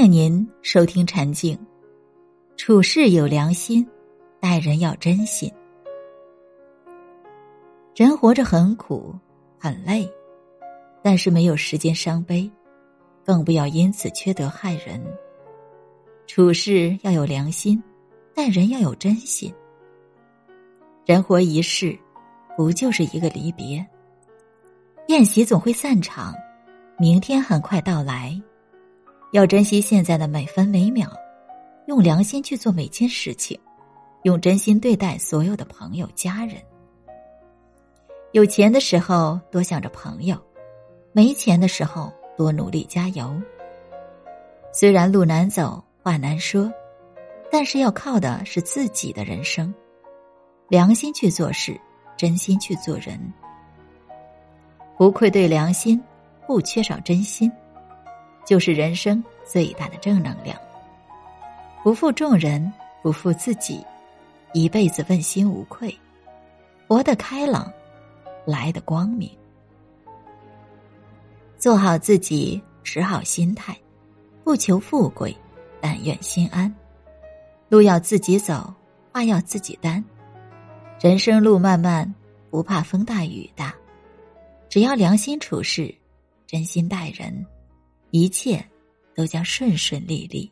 迎您收听禅静，处事有良心，待人要真心。人活着很苦很累，但是没有时间伤悲，更不要因此缺德害人。处事要有良心，待人要有真心。人活一世，不就是一个离别？宴席总会散场，明天很快到来。要珍惜现在的每分每秒，用良心去做每件事情，用真心对待所有的朋友家人。有钱的时候多想着朋友，没钱的时候多努力加油。虽然路难走，话难说，但是要靠的是自己的人生，良心去做事，真心去做人，不愧对良心，不缺少真心。就是人生最大的正能量。不负众人，不负自己，一辈子问心无愧，活得开朗，来的光明。做好自己，持好心态，不求富贵，但愿心安。路要自己走，话要自己担。人生路漫漫，不怕风大雨大，只要良心处事，真心待人。一切都将顺顺利利。